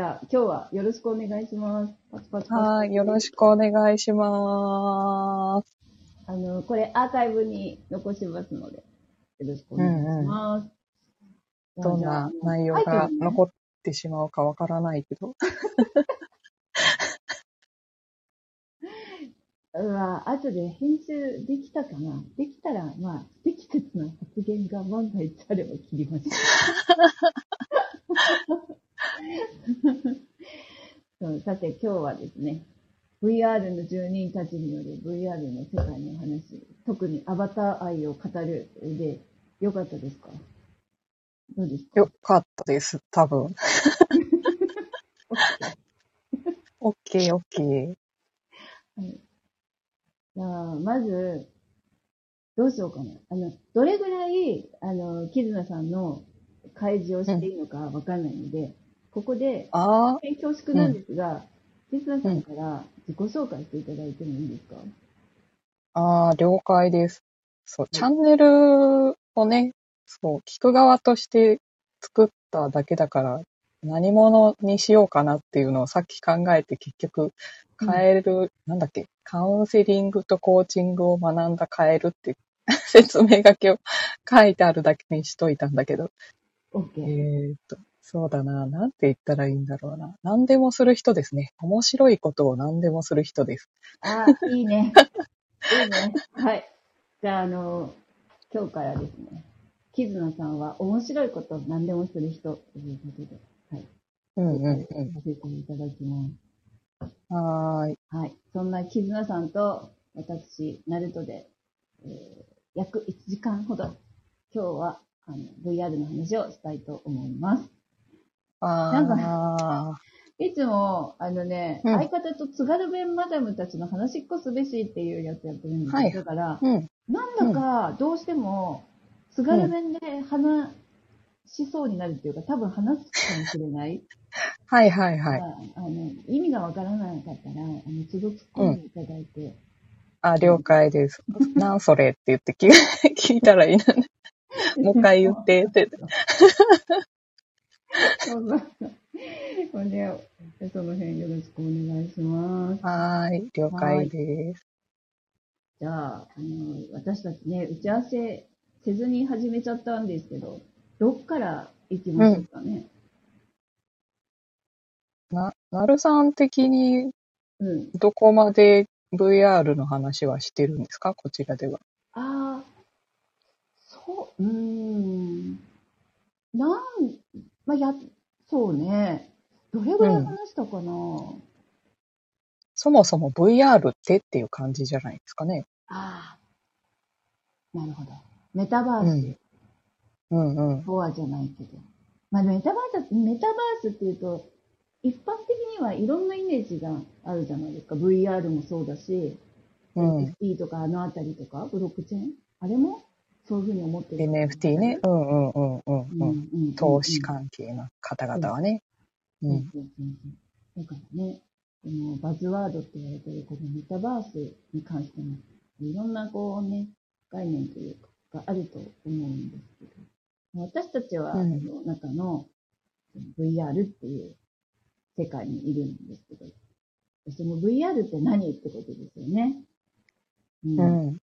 じゃあ、今日はよろしくお願いします。パチパチパチはい、よろしくお願いします。あの、これアーカイブに残しますので、よろしくお願いします。どんな内容が残ってしまうかわからないけど。うわ、後で編集できたかな？できたら、まあ、不適切な発言が万が一あれば切りましょう。そうさて、今日はですね、VR の住人たちによる VR の世界の話、特にアバター愛を語るで、よかったですか？どうですか？よかったです、多分。オッケー、オッケー。はい。じゃあ、まず、どうしようかな。あの、どれぐらい、あの、キズナさんの開示をしていいのかわかんないので、ここで、あ大変恐縮なんですが、キズナさんから自己紹介していただいてもいいですか、あ、あー了解です。そう、チャンネルをね、そう、聞く側として作っただけだから、何者にしようかなっていうのをさっき考えて結局変える、なんだっけ、カウンセリングとコーチングを学んだ変えるって 説明書きを書いてあるだけにしといたんだけど、?OK。えーっと、そうだな、なんて言ったらいいんだろうな。何でもする人ですね。面白いことを何でもする人です。ああ、いいね。いいね。はい。じゃあ、あの、今日からですね、キズナさんは面白いことを何でもする人ということで、はい。うんうんうん。させていただきます。はーい。はい。そんなキズナさんと私、ナルトで、えー約1時間ほど、今日はあの VR の話をしたいと思います。あいつも、あのね、うん相方と津軽弁マダムたちの話っこすべしっていうやつやってるんですよ。はいだから、ー。うん。なんだかどうしても津軽弁で話しそうになるっていうか、多分話すかもしれない。はいはいはい。あの意味がわからなかったら、あの、都度突っ込んでいただいて、あ、了解です。なんそれって言って聞 聞いたらいいのね。もう一回言ってって。そうそうそう。これで、その辺よろしくお願いします。はい。了解です。じゃあ、あの、私たちね、打ち合わせせずに始めちゃったんですけど、どっから行きましょうかね。な、な。るさん的に。どこまで VR の話はしてるんですかこちらでは。ああ、そう、うん。な。ん、まあ、や、そうね。どれぐらい話したかな、そもそも VR ってっていう感じじゃないですかね。ああ、なるほど。メタバースうんうん。とはじゃないけど。まあ、メタバース、メタバースっていうと、一般的にはいろんなイメージがあるじゃないですか。VR もそうだし、うん。NFT とかあのあたりとか、ブロックチェーン？あれもそういうふうに思ってる。NFT ね。。うんうんうんうんうんうん。投資関係の方々はね。ううんだからね、このバズワードって言われてるこのメタバースに関しても、いろんなこうね、概念というか、があると思うんですけど、私たちは、うんその中の VR っていう世界にいるんですけど、その VR って何ってことですよね。うん。うん。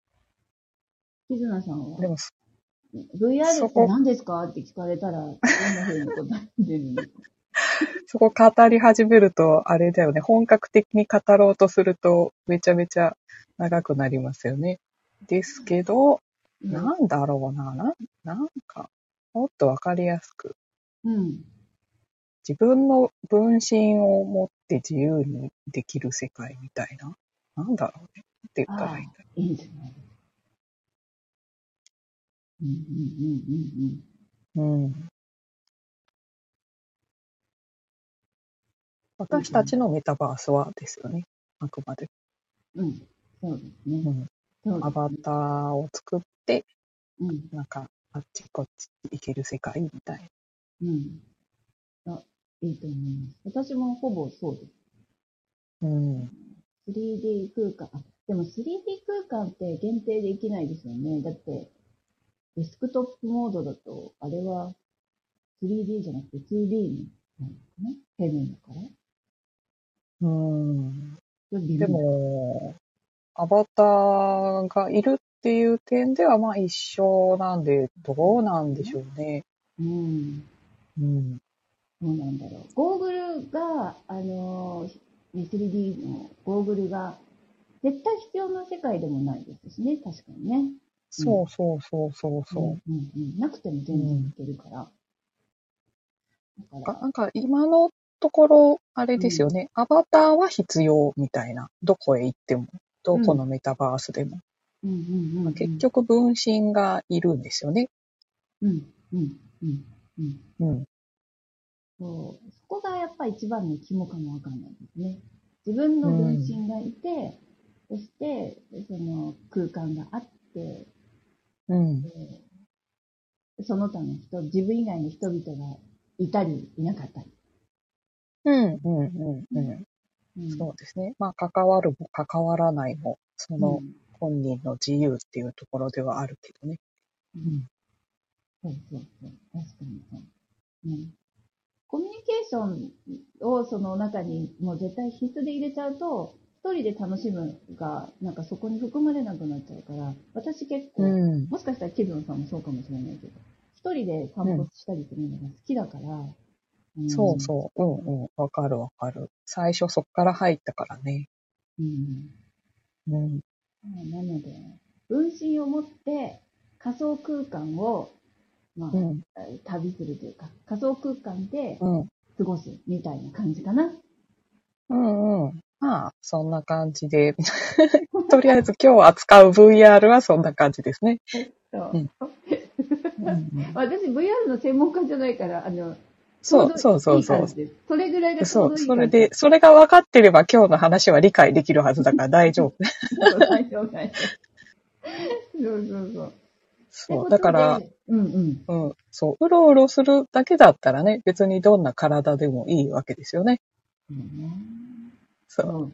キズナさんは？で、も、VR って何ですか？って聞かれたら、どんな風に答えてるんですかそこ語り始めると、あれだよね。本格的に語ろうとすると、めちゃめちゃ長くなりますよね。ですけど、なんだろうな。ななんか、もっとわかりやすく、うん。自分の分身を持って自由にできる世界みたいな。なんだろうね。って言ったらいいんだろいいんじゃない？ですか。うんうんうんうんうん。う。うん。私たちのメタバースはですよね。あくまで。うん、そうですね。うん。アバターを作って、うん、なんか、あっちこっち行ける世界みたいな。うん。あ、いいと思います。私もほぼそうです。うん。3D 空間。あ、でも 3D 空間って限定できないですよね。だって、デスクトップモードだと、あれは 3D じゃなくて 2D になるのかな？ヘブンだから？うん。でも、アバターがいるっていう点ではまあ一緒なんで、どうなんでしょうね。うん。うん。どうなんだろう。ゴーグルが、あのー、3D のゴーグルが、絶対必要な世界でもないですしね、確かにね。そうそうそうそうそう。うんうんうん。なくても全然いけるから。だから、なんか今のところ、あれですよね、アバターは必要みたいな。どこへ行っても、どこのメタバースでも。うんうんうんうん、結、局分身がいるんですよね。うんうんうんうん。うん。そう。そこがやっぱ一番の肝かもわかんないですね。自分の分身がいて、そして、その空間があって、うん。でその他の人、自分以外の人々がいたり、いなかったり。うん、うん、うん、うん。うんそうですね。まあ、関わるも関わらないも、そのうん本人の自由っていうところではあるけどね。うんそうそうそう。確かにそう。うん。コミュニケーションをその中にもう絶対必須で入れちゃうと、一人で楽しむが、なんかそこに含まれなくなっちゃうから、私結構、うん。もしかしたらキズノさんもそうかもしれないけど、一人で散歩したりするのが好きだから、んそうそう。うん、うん。わかるわかる。最初そっから入ったからね。うん。うん。なので、分身を持って仮想空間を、まあ、うん。旅するというか、仮想空間でうん。過ごすみたいな感じかな。うんうん。まあ、そんな感じで。とりあえず今日扱う VR はそんな感じですね。そううんうん私 VR の専門家じゃないから、あの、そうそうそうちょどいい感じですそれぐらいがちょそうう、どいいそれで、それが分かってれば今日の話は理解できるはずだから大丈夫。そう大丈夫大丈夫そうそうそう。そう、だから、うんうん。うん、そう、うろうろするだけだったらね、別にどんな体でもいいわけですよね。そうねそう。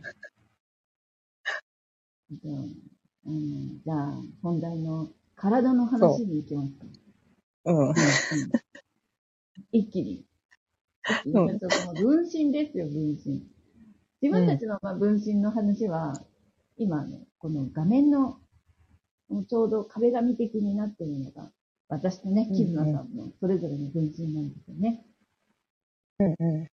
じゃあ、うん、じゃあ、本題の体の話に行きますか。うん。うんうん一気に。一気に分身ですよ、分身。自分たちのまあ分身の話は、今ね、この画面の、ちょうど壁紙的になっているのが、私とね、キズナさんのそれぞれの分身なんですよね。うんうも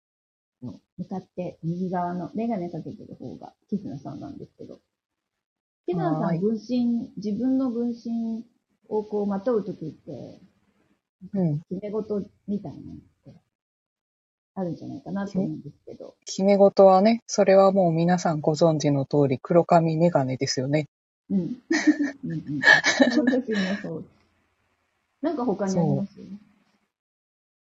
う向かって右側のメガネかけてる方がキズナさんなんですけど、キズナさん分身、自分の分身をこうまとうときって、ん。うん。決め事みたいなのってあるんじゃないかなと思うんですけど。決め事はね、それはもう皆さんご存知の通り黒髪メガネですよね。うん。うんうん。私もそう。なんか他にあります？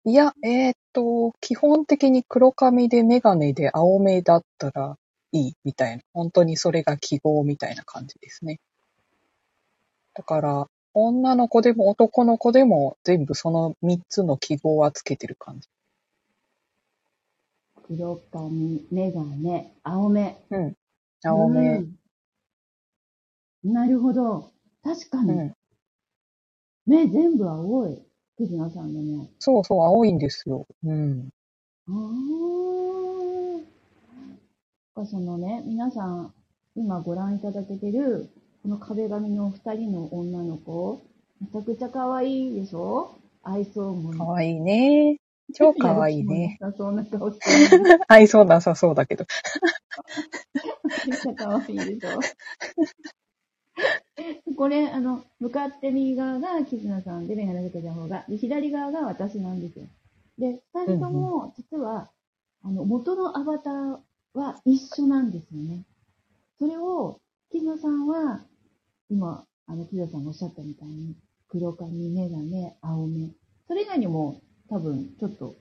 いや、えーっと、基本的に黒髪でメガネで青目だったらいいみたいな。本当にそれが記号みたいな感じですね。だから、女の子でも男の子でも全部その3つの記号はつけてる感じ。黒髪、メガネ、青目。うん。青目。うんなるほど。確かに。うん。目全部青い。キズナさんの目。そうそう、青いんですよ。うん。ああ。そのね、皆さん、今ご覧いただけてる、この壁紙の二人の女の子、めちゃくちゃ可愛いでしょ？愛想も。かわいいね。超かわいいね。なさそうな顔してる。愛想なさそうだけど。めっちゃ可愛いでしょ？これ、あの、向かって右側がキズナさんで、メガネかけた方が、で、左側が私なんですよ。で、二人とも、実は、あの、元のアバターは一緒なんですよね。それを、キズナさんは、今、あの、キズナさんがおっしゃったみたいに、黒髪、メガネ、青目。それ以外にも、多分、ちょっと、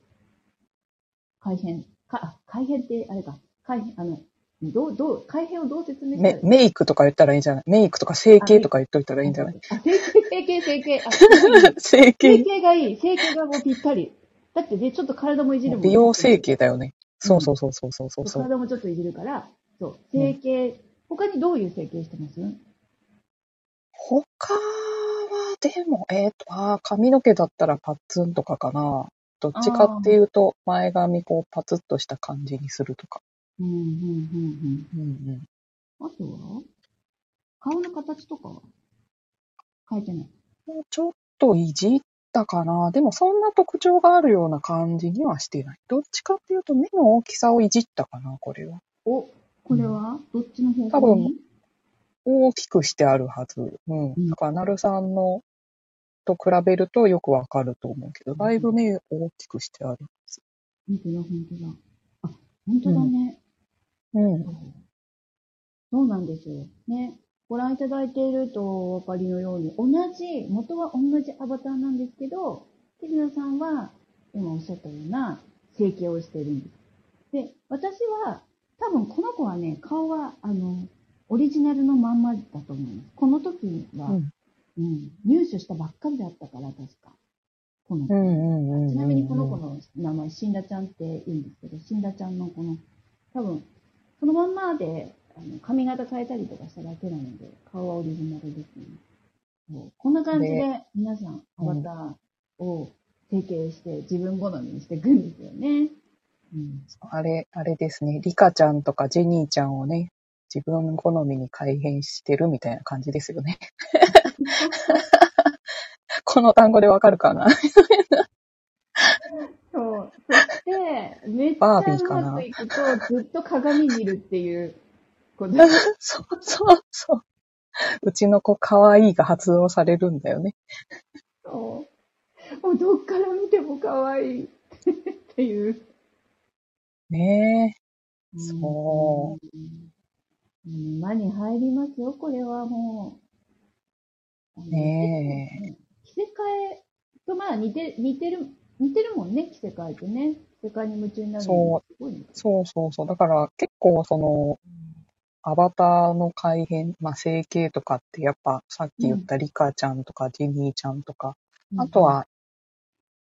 改変、か、あ、改変って、あれか、改変、あの、どう、どう、改変をどう説明しメメイクとか言ったらいいんじゃない？メイクとか整形とか言っといたらいいんじゃない？あ、整形、整形、整形。あ、整 整形。形がいい。整形がもうぴったり。だってね、ちょっと体もいじるもんね美容整形だよね。そうそうそうそうそうそう。体もちょっといじるから、そう、整形、他にどういう整形してます？他は、でも、えっ、と、あー髪の毛だったらパッツンとかかな。どっちかっていうと、前髪こうパツッとした感じにするとか。うん、うん、うん、うんうん。うん。あとは顔の形とかは変えてない？もうちょっといじったかな。でもそんな特徴があるような感じにはしてない。どっちかっていうと目の大きさをいじったかな、これは。お、これは？どっちの方多分大きくしてあるはず。うん。うんだから、なるさんのと比べるとよくわかると思うけど、だいぶ目大きくしてあるはず。本当だ、本当だ。あ、本当だね。うん。そうなんですよ。ね。ご覧いただいているとお分かりのように、同じ、元は同じアバターなんですけど、手品さんは、今おっしゃったような整形をしているんです。で、私は、多分この子はね、顔は、あの、オリジナルのまんまだと思います。この時は、うんうん、入手したばっかりだったから、確か。この子。うんうん。ちなみにこの子の名前、シンダちゃんって言うんですけど、シンダちゃんのこの、多分、そのまんまで、あの髪型変えたりとかしただけなので、顔はオリジナルですね。こんな感じで、皆さん、アバターを整形して、自分好みにしていくんですよね。うん。あれ、あれですね。リカちゃんとかジェニーちゃんをね、自分好みに改変してるみたいな感じですよね。この単語でわかるかなそう。そして、めっちゃバうービーかな。と、ずっと鏡見るっていう。そうそうそう。うちの子可愛いが発動されるんだよね。そう。もうどっから見ても可愛いっていう。ねえ。そう。うん。間に入りますよ、これはもう。ね着せ替えとまあ似て、似てる、似てるもん。ね、着せ替えてね。着せ替えに夢中になるのそうすごいね。そうそうそう。だから結構その、アバターの改変、まあ整形とかってやっぱさっき言ったリカちゃんとかジェニーちゃんとか、あと、は、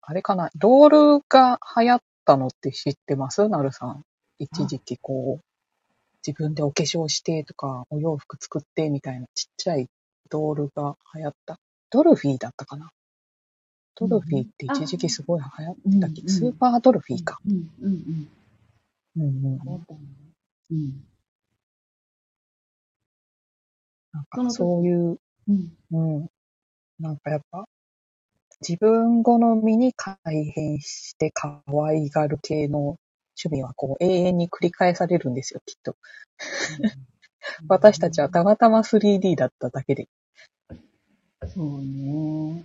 あれかな、ドールが流行ったのって知ってます？なるさん。一時期こう、自分でお化粧してとか、お洋服作ってみたいなちっちゃいドールが流行った。ドルフィーだったかなドルフィーって一時期すごい流行ってたっけ、うんスーパードルフィーか。うん、うん、うん。うんうんうん。なんかそういう、うん。うん。なんかやっぱ、自分好みに改変して可愛がる系の趣味はこう永遠に繰り返されるんですよ、きっと。私たちはたまたま 3D だっただけで。そうね。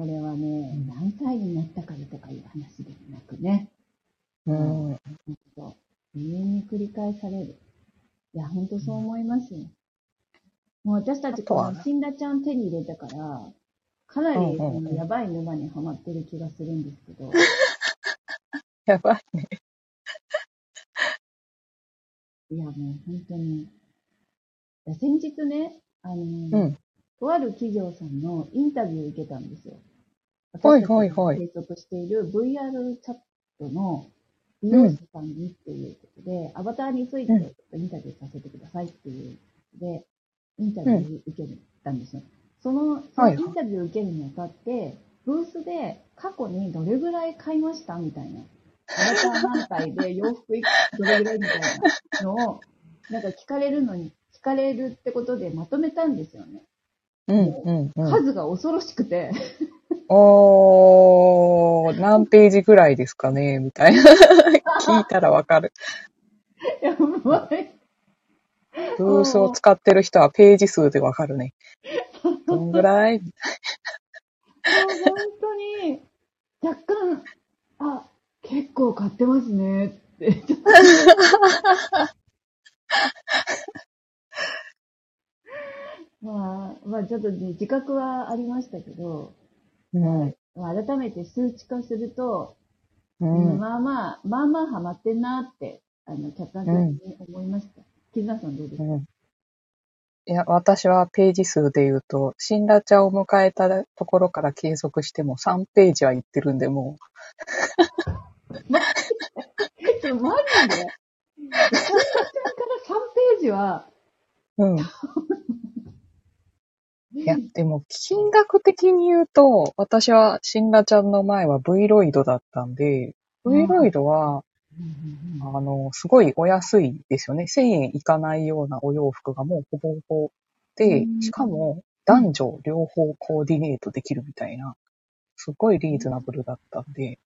これはね、うん何歳になったからとかいう話ではなくね、うん。永遠に繰り返される。いや、ほんとそう思いますよ。もう私たちこの死んだちゃん手に入れたから、かなりそのやばい沼にはまってる気がするんですけど、やばいね。いやもう本当に。先日ね、あの、うん。とある企業さんのインタビューを受けたんですよ。はいはいはい継続している VR チャットの利用者さんにっていうことで、アバターについてインタビューさせてくださいっていうことで、インタビューを受けたんですよ。その、そのはいインタビューを受けるにあたって、ブースで過去にどれぐらい買いましたみたいな。アバター何体で洋服いくどれぐらいみたいなのを、なんか聞かれるのに、聞かれるってことでまとめたんですよね。うんうんうん。数が恐ろしくて、おー、何ページぐらいですかねみたいな。聞いたらわかる。やばい。ブースを使ってる人はページ数でわかるね。どんぐらい？本当に、若干、あ、結構買ってますねって。まあ、まあちょっとね、自覚はありましたけど、うん。まあ改めて数値化すると、うん。まあまあ、まあまあハマってんなって、あの、客観的に思いました。木村さんどうですか、うんいや、私はページ数で言うと、新ラチャを迎えたところから計測しても3ページはいってるんで、もちょ、マジでさんから3ページは、う、うん。いや、でも、金額的に言うと、私は、シンラちゃんの前は V ロイドだったんで、V ロイドは、あの、すごいお安いですよね。1000円いかないようなお洋服がもうほぼほぼでう、ん。しかも男女両方コーディネートできるみたいな、すごいリーズナブルだったんで、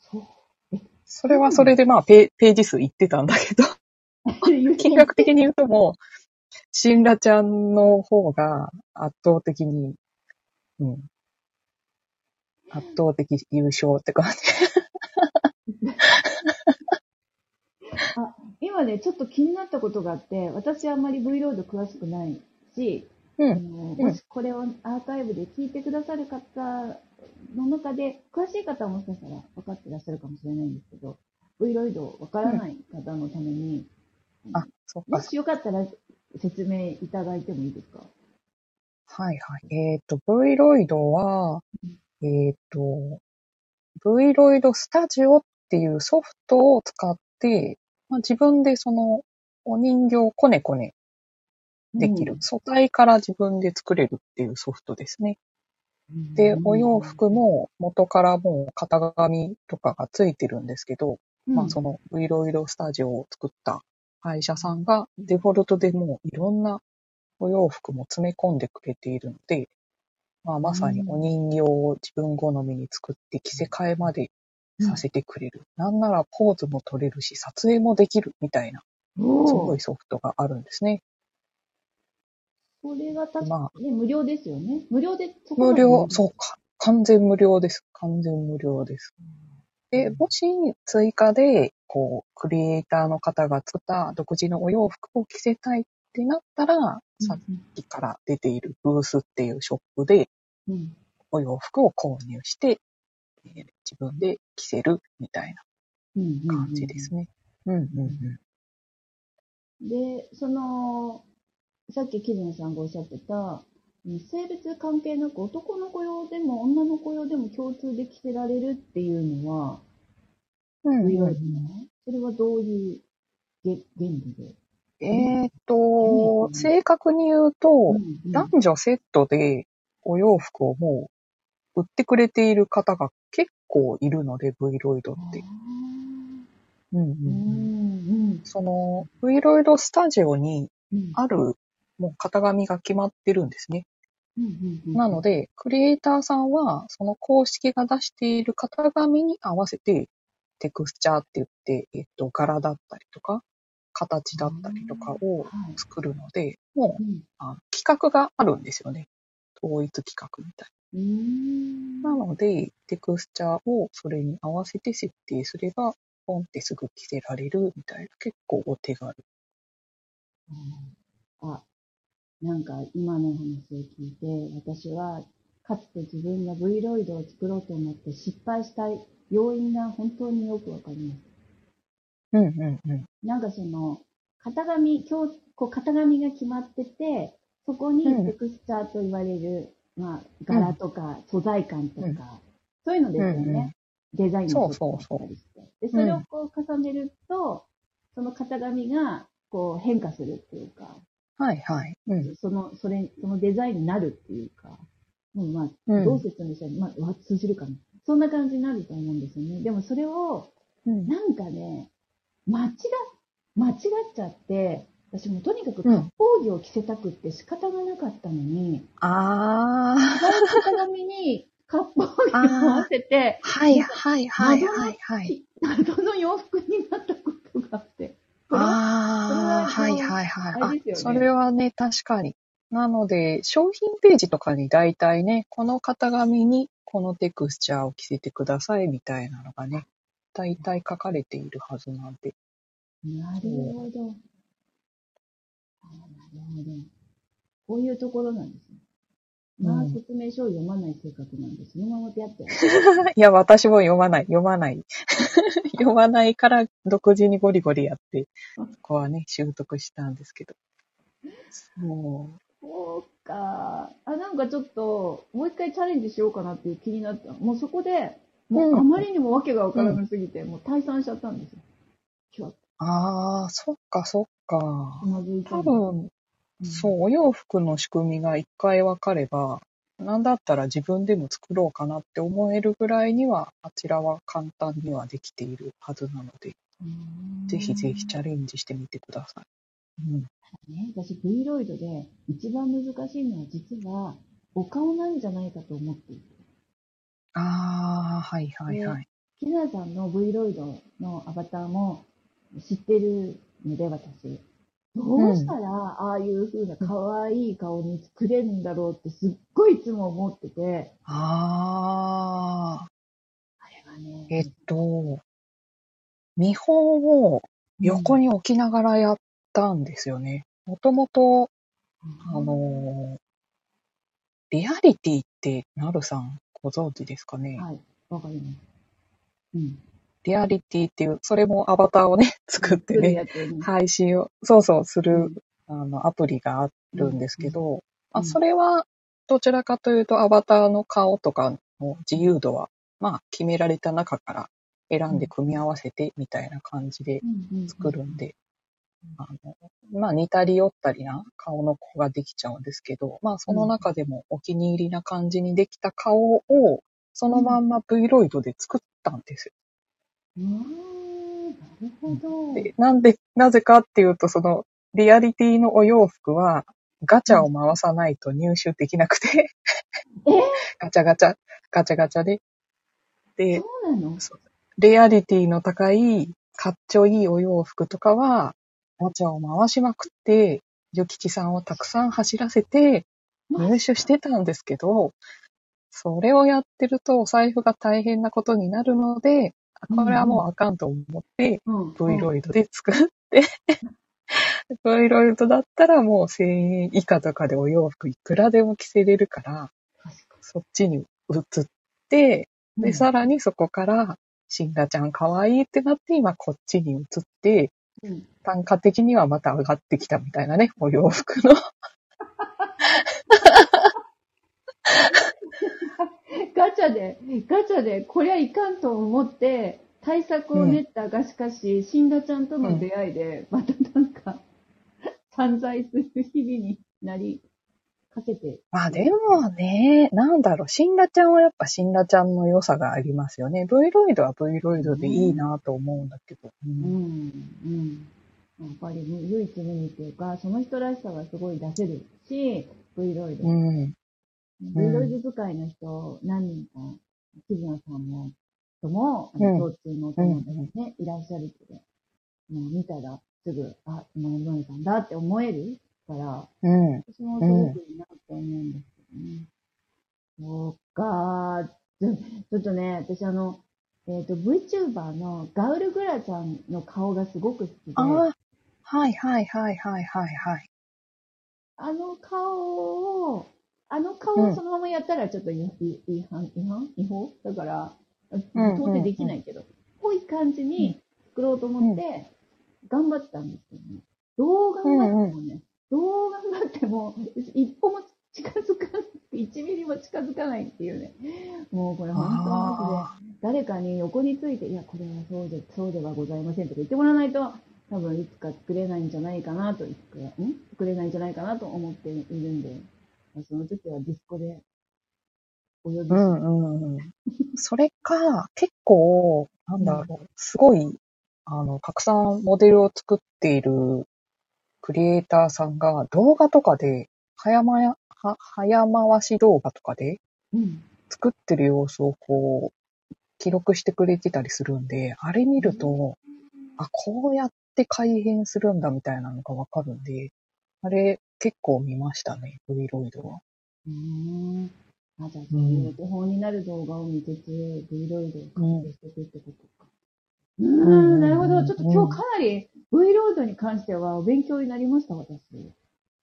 そう。それはそれでまあペページ数いってたんだけど、金額的に言うともう、シンラちゃんの方が圧倒的に、うん。圧倒的優勝って感じ。今ね、ちょっと気になったことがあって、私あんまり V ロード詳しくないし、もしこれをアーカイブで聞いてくださる方の中で、詳しい方はもしかしたら分かってらっしゃるかもしれないんですけど、V ロイド分からない方のために、あ、そっか。もしよかったら説明いただいてもいいですか？はいはい。えっ、と、V ロイドは、えっ、と、V ロイドスタジオっていうソフトを使って、まあ、自分でそのお人形をこねこねできる。素体から自分で作れるっていうソフトですね。うんで、お洋服、も元からもう型紙とかがついてるんですけど、うんまあその V ロイドスタジオを作った会社さんがデフォルトでもういろんなお洋服も詰め込んでくれているので、まあまさにお人形を自分好みに作って着せ替えまでさせてくれる。なんならポーズも取れるし、撮影もできるみたいな、すごいソフトがあるんですね。これが確まか、ね、無料ですよね。無料で、そこ無料、そうか。完全無料です。完全無料です。で、もし追加で、こう、クリエイターの方が作った独自のお洋服を着せたいってなったら、さっきから出ているブースっていうショップでお洋服を購入して、えー自分で着せるみたいうんな感じですね。で、その、さっきキズナさんがおっしゃってた、うん性別関係なく男の子用でも女の子用でも共通で着せられるっていうのは、うん。どういうわうけなの。それはどういうげ原理で、ん、えーっと、正確に言うと、うん男女セットでお洋服をもう売ってくれている方が結構いるので、V ロイドって。うんうんううんんその、V ロイドスタジオにうん。ある、もう型紙が決まってるんですね。なので、クリエイターさんは、その公式が出している型紙に合わせて、テクスチャーって言って、えっと、柄だったりとか、形だったりとかをはい作るので、もううんあ企画があるんですよね。統一企画みたいうんな。なので、テクスチャーをそれに合わせて設定すれば、ポンってすぐ着せられるみたいな、結構お手軽。うんあ、なんか今のお話を聞いて、私はかつて自分が V ロイドを作ろうと思って失敗した要因が本当によくわかります。うんうんうん。なんかその、型紙、今日、こう型紙が決まってて、そこにうんテクスチャーと言われる、まあ、柄とか素材感とか、うんそういうのですよね。うんうんデザインそうをそうそうしたりして。で、それをこう重ねると、その型紙がこう変化するっていうか、はいはい。うん。その、それ、そのデザインになるっていうか、もうまあ、うんどう説明したら、まあ、わ通じるかな。そんな感じになると思うんですよね。でもそれを、うんなんかね、間違っ、間違っちゃって、私もとにかくうん割烹着を着せたくって仕方がなかったのに、あー。型紙に割烹着を合わせて、はいはいはいはいはい。謎の洋服になったことがあって。ああ、ははいはいはい。あそれはね、確かに。なので、商品ページとかに大体ね、この型紙にこのテクスチャーを着せてくださいみたいなのがね、大体書かれているはずなんで。なるほど。あなるほど。こういうところなんですね。まあ、うん説明書を読まない性格なんで、そのままでやって。いや、私も読まない、読まない。読まないから独自にゴリゴリやって、そこはね、習得したんですけど。そう。そうか。あ、なんかちょっと、もう一回チャレンジしようかなっていう気になった。もうそこで、もううんあまりにも訳がわからなすぎて、もう退散しちゃったんですよ。ああ、そっかそっか多分、そう、お洋服の仕組みが一回わかれば、なんだったら自分でも作ろうかなって思えるぐらいには、あちらは簡単にはできているはずなので、うん。ぜひぜひチャレレンジしてみてください。うん。ね、私 V ロイドで一番難しいのは実はお顔なんじゃないかと思っている。ああ、はいはいはい。キナさんの V ロイドのアバターも知ってるので私。どうしたらああいう風な可愛い顔に作れるんだろうってすっごいいつも思ってて、ああ、あれはね、えっと、見本を横に置きながらやったんですよね。もともと、あのーリアリティって、なるさんご存知ですかね、はい、わかります。うん。リアリティっていう、それもアバターをね、作ってね、配信を、そうそう、するうん、あの、アプリがあるんですけど、うんまあ、それは、どちらかというと、アバターの顔とかの自由度は、まあ、決められた中から選んで組み合わせて、みたいな感じで作るんで、あの、まあ、似たり寄ったりな顔の子ができちゃうんですけど、まあ、その中でもお気に入りな感じにできた顔を、そのまんま V ロイドで作ったんですよ。うーん、なるほど。で、なんで、なぜかっていうと、その、リアリティのお洋服は、ガチャを回さないと入手できなくて、え？ガチャガチャ、ガチャガチャで。で、レアリティの高い、かっちょいいお洋服とかは、ガチャを回しまくって、ヨキチさんをたくさん走らせて、入手してたんですけど、それをやってるとお財布が大変なことになるので、あこれはもうあかんと思って、うん。V ロイドで作って、V ロイドだったらもう1000円以下とかでお洋服いくらでも着せれるから、そっちに移って、に。で、さらにそこから、シンガちゃん可愛いってなって、今こっちに移って、うん。単価的にはまた上がってきたみたいなね、お洋服の。ガチャで、ガチャで、こりゃいかんと思って、対策を練ったがしかし、シンダちゃんとの出会いで、またなんか、散財する日々になりかけて。まあでもね、なんだろう、シンラちゃんはやっぱシンラちゃんの良さがありますよね。V ロイドは V ロイドでいいなと思うんだけど。ううんん、うん。やっぱり唯一無二っていうか、その人らしさがすごい出せるし、V ロイド。うん。V ロイド使いの人、何人か、キズナさんも、とも、あのうん共通のお友達ね、いらっしゃるけど、もう見たらすぐ、あ、今のノイさんだって思えるから、うん。私もすごくいいなって思うんですけどね。そうか。ちょちょっとね、私あの、えっ、と、VTuber のガウルグラちゃんの顔がすごく好きで、ああ、はいはいはいはいはいはい。あの顔を、あの顔をそのままやったらちょっと違反、違反違法？だから、うん到底できないけど、ぽい感じに作ろうと思って、頑張ったんですけどね。どう頑張ってもね、どう頑張っても、一歩も近づかない、1ミリも近づかないっていうね。もうこれ本当マジで、誰かに横について、いや、これはそうで、そうではございませんとか言ってもらわないと、多分いつか作れないんじゃないかなと、いつか、ん作れないんじゃないかなと思っているんで、その時はディスコでお呼びして、うんうんうん。それか、結構、なんだろう、すごい、あの、たくさんモデルを作っているクリエイターさんが動画とかで、早まや、は、早回し動画とかでうん。作ってる様子をこう、記録してくれてたりするんで、あれ見ると、あ、こうやって改変するんだみたいなのがわかるんで、あれ結構見ましたね、V ロイドは。うーん。あ、じゃあ、そういうお手本になる動画を見つつ、V ロイドを活用していくってことか。うーうんん、なるほど。ちょっと今日かなり V ロイドに関してはお勉強になりました、私。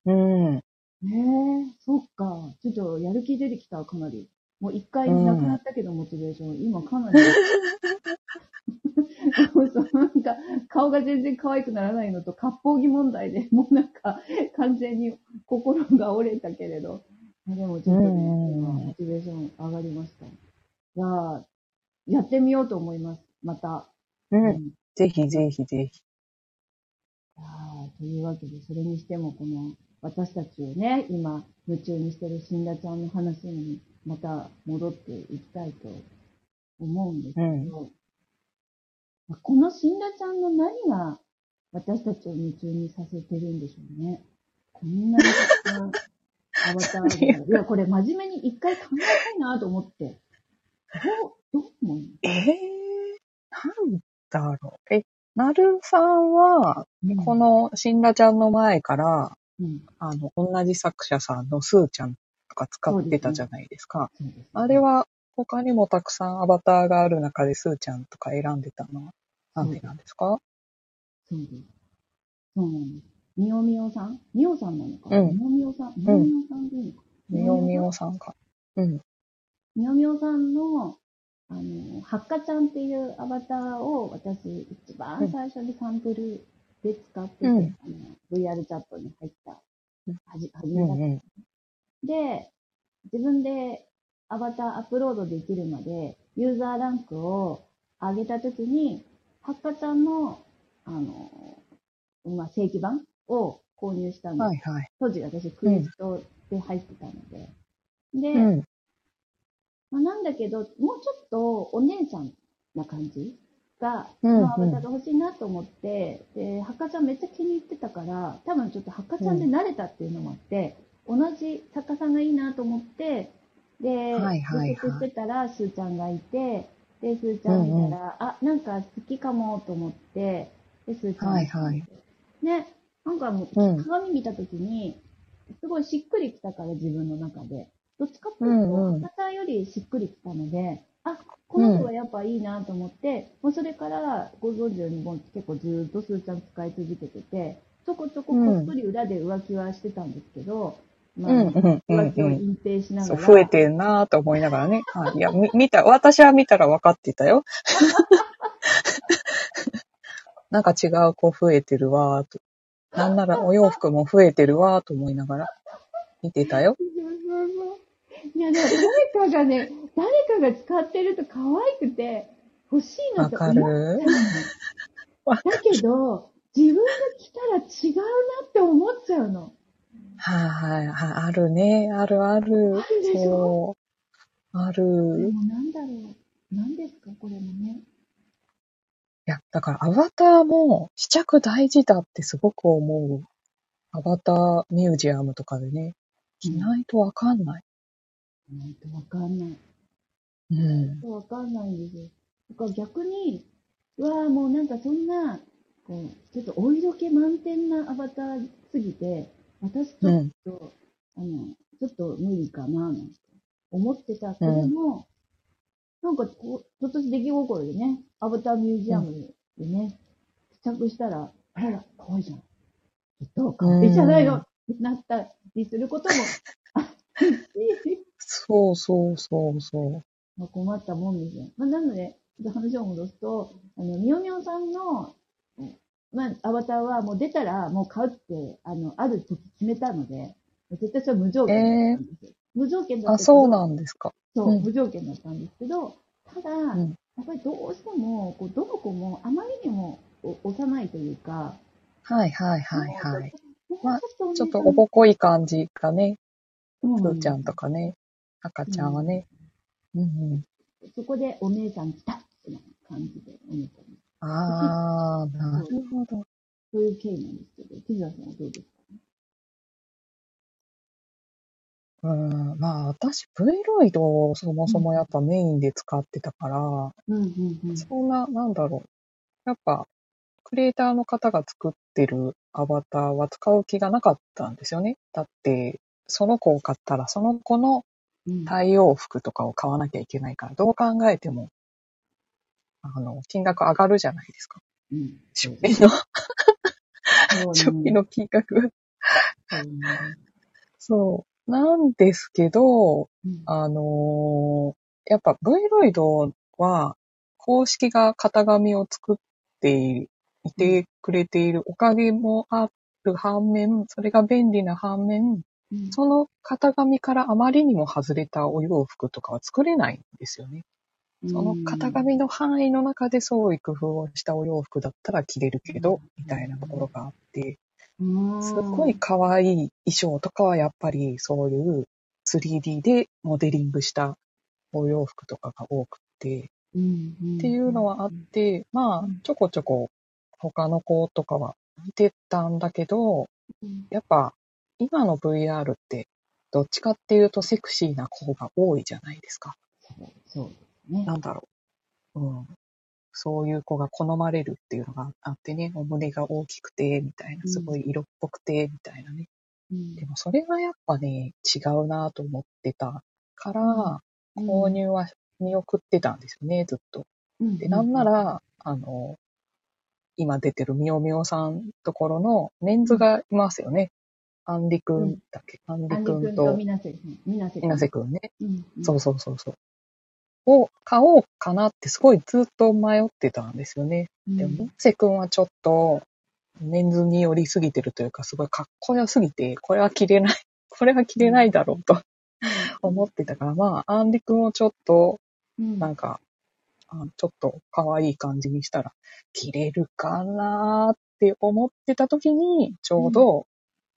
うん。ねえ、そっか。ちょっとやる気出てきた、かなり。もう一回なくなったけど、モチベーション。今かなり。そうそう、なんか、顔が全然可愛くならないのと、割烹着問題でもうなんか、完全に心が折れたけれど。あでもちょっとね、モチベーション上がりました。じゃあ、やってみようと思います。また。うん。うんぜひぜひぜひ。いやーというわけで、それにしても、この、私たちをね、今、夢中にしてる死んだちゃんの話にまた戻っていきたいと思うんですけど、まあこの死んだちゃんの何が私たちを夢中にさせてるんでしょうね。こんなにたくさんアバターが。いや、これ真面目に一回考えたいなと思って。どう、どう思うの？ええなんだろう。え、なるさんは、こ、の死んだちゃんの前から、うん、あの、同じ作者さんのスーちゃんとか使ってたじゃないですか。あれは、他にもたくさんアバターがある中でスーちゃんとか選んでたのは、なんでなんですか？そうでうなん。みおみおさん？みおさんなのか？うん。みおみおさん？みおみおさんでいいのか？みおみおさんか。うん。みおみおさんの、あの、はっかちゃんっていうアバターを私一番最初にサンプルで使ってて、うんあの VR チャットに入った、うんはじ、はじめだっうんうん。た。で、自分でアバターアップロードできるまで、ユーザーランクを上げたときに、はっかちゃんの、あの、まあ、正規版を購入したんです。はいはい。当時私クエストで入ってたので。で、うん。まあ、なんだけど、もうちょっとお姉ちゃんな感じが、うんまあ、アバターが欲しいなと思って、で、ハッカちゃんめっちゃ気に入ってたから、多分ちょっとハッカちゃんで慣れたっていうのもあって、同じ作家さんがいいなと思って、で、はいはいしてたら、スーちゃんがいて、で、スーちゃん見たら、あ、なんか好きかもと思って、で、スーちゃんはいはい。ね、なんかもう、うん。鏡見たときに、すごいしっくりきたから自分の中で。どっちかっていうと、うんうん。よりしっくりきたので、あ、この子はやっぱいいなと思って、もうそれからご存知のようにもう結構ずーっとスーちゃん使い続けてて、ちょこちょここっそり裏で浮気はしてたんですけど、まあ、うんうんうん浮気をうん。隠蔽しながそう、ら、増えてんなぁと思いながらね。はい。いや、み見た、私は見たら分かってたよ。なんか違う子増えてるわーと。なんならお洋服も増えてるわーと思いながら見てたよ。いや、でも誰かがね、誰かが使ってると可愛くて、欲しいなわかって思っちゃうだけど、自分が来たら違うなって思っちゃうの。はいはい、あるね。あるある。あるでしょ？そう。あでる。もなんだろう。何ですか？これもね。いや、だからアバターも試着大事だってすごく思う。アバターミュージアムとかでね、着ないとわかんない。ないとわかんない。うん。わかんないんですよ。だから逆に、うわぁ、もうなんかそんな、こう、ちょっとお色気満点なアバターすぎて、私ちょっと、あの、ちょっと無理かな、なんて思ってたけども、なんかこう、ちょっとした出来心でね、アバターミュージアムでね、試着したら、あら、可愛いじゃん。どうかわいいじゃないの、なったりすることもあ そうそうそうそう。まあ、困ったもんですよ。まあ、なので、話を戻すと、あの、みよみよさんの、うんまあ、アバターはもう出たらもう買うって、あの、ある時決めたので、絶対それは無条件だったんですよ。無条件だったあ、そうなんですか。そう、うん無条件だったんですけど、ただ、んやっぱりどうしても、こうどの子もあまりにもお幼いというか、はいはいはいはい。ちょっとおぼこい感じがね、ふーちゃんとかね、赤ちゃんはね。うんうん。そこでお姉さん来たってな感じで思った。あー、なるほど。そういう経緯なんですけど、木澤さんはどうですか？うん、まあ私、V ロイドをそもそもやっぱメインで使ってたから、うんうんうん。そんな、なんだろう。やっぱ、クリエイターの方が作ってるアバターは使う気がなかったんですよね。だって、その子を買ったら、その子のうん対応服とかを買わなきゃいけないから、どう考えても、あの、金額上がるじゃないですか。うん。出費の、そうね出費の金額。そうねそう。なんですけど、うんあのーやっぱ V ロイドは公式が型紙を作っていてくれているおかげもある反面、それが便利な反面、うんその型紙からあまりにも外れたお洋服とかは作れないんですよね。その型紙の範囲の中で創意工夫をしたお洋服だったら着れるけど、みたいなところがあって、うん。すっごい可愛い衣装とかはやっぱりそういう 3D でモデリングしたお洋服とかが多くて、っていうのはあって、まあうん、ちょこちょこ他の子とかは見てたんだけど、うん。やっぱ今の VR ってどっちかっていうとセクシーな子が多いじゃないですか。そうですね。なんだろう。うん。そういう子が好まれるっていうのがあってね、お胸が大きくて、みたいな、すごい色っぽくて、みたいなね。うんでもそれがやっぱね、違うなと思ってたから、購入は見送ってたんですよね、ずっと。うんで、なんな、ら、あの、今出てるみおみおさんところのメンズがいますよね。アンリくん。だっけ、アンリくんと君とみなせくんね。うんうん。そうそうそうそう。を買おうかなってすごいずっと迷ってたんですよね。うん。でも、みなせくんはちょっとメンズに寄りすぎてるというか、すごいかっこよすぎて、これは着れない、これは着れないだろうと思ってたから、まあ、アンリくんをちょっとうん。なんか、あちょっと可愛い感じにしたら、着れるかなーって思ってた時に、ちょうど、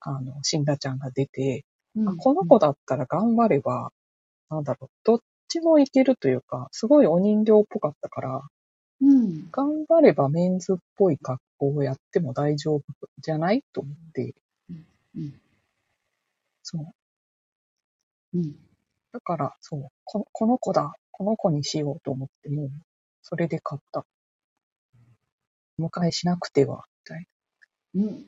あの、シンダちゃんが出て、うんあこの子だったら頑張れば、なんだろう、どっちもいけるというか、すごいお人形っぽかったから、うん。頑張ればメンズっぽい格好をやっても大丈夫じゃないと思って、うん。そう。うん。だから、そう、ここの子だ、この子にしようと思って、もう、それで買った。お迎えしなくては、みたいうん。な。うん。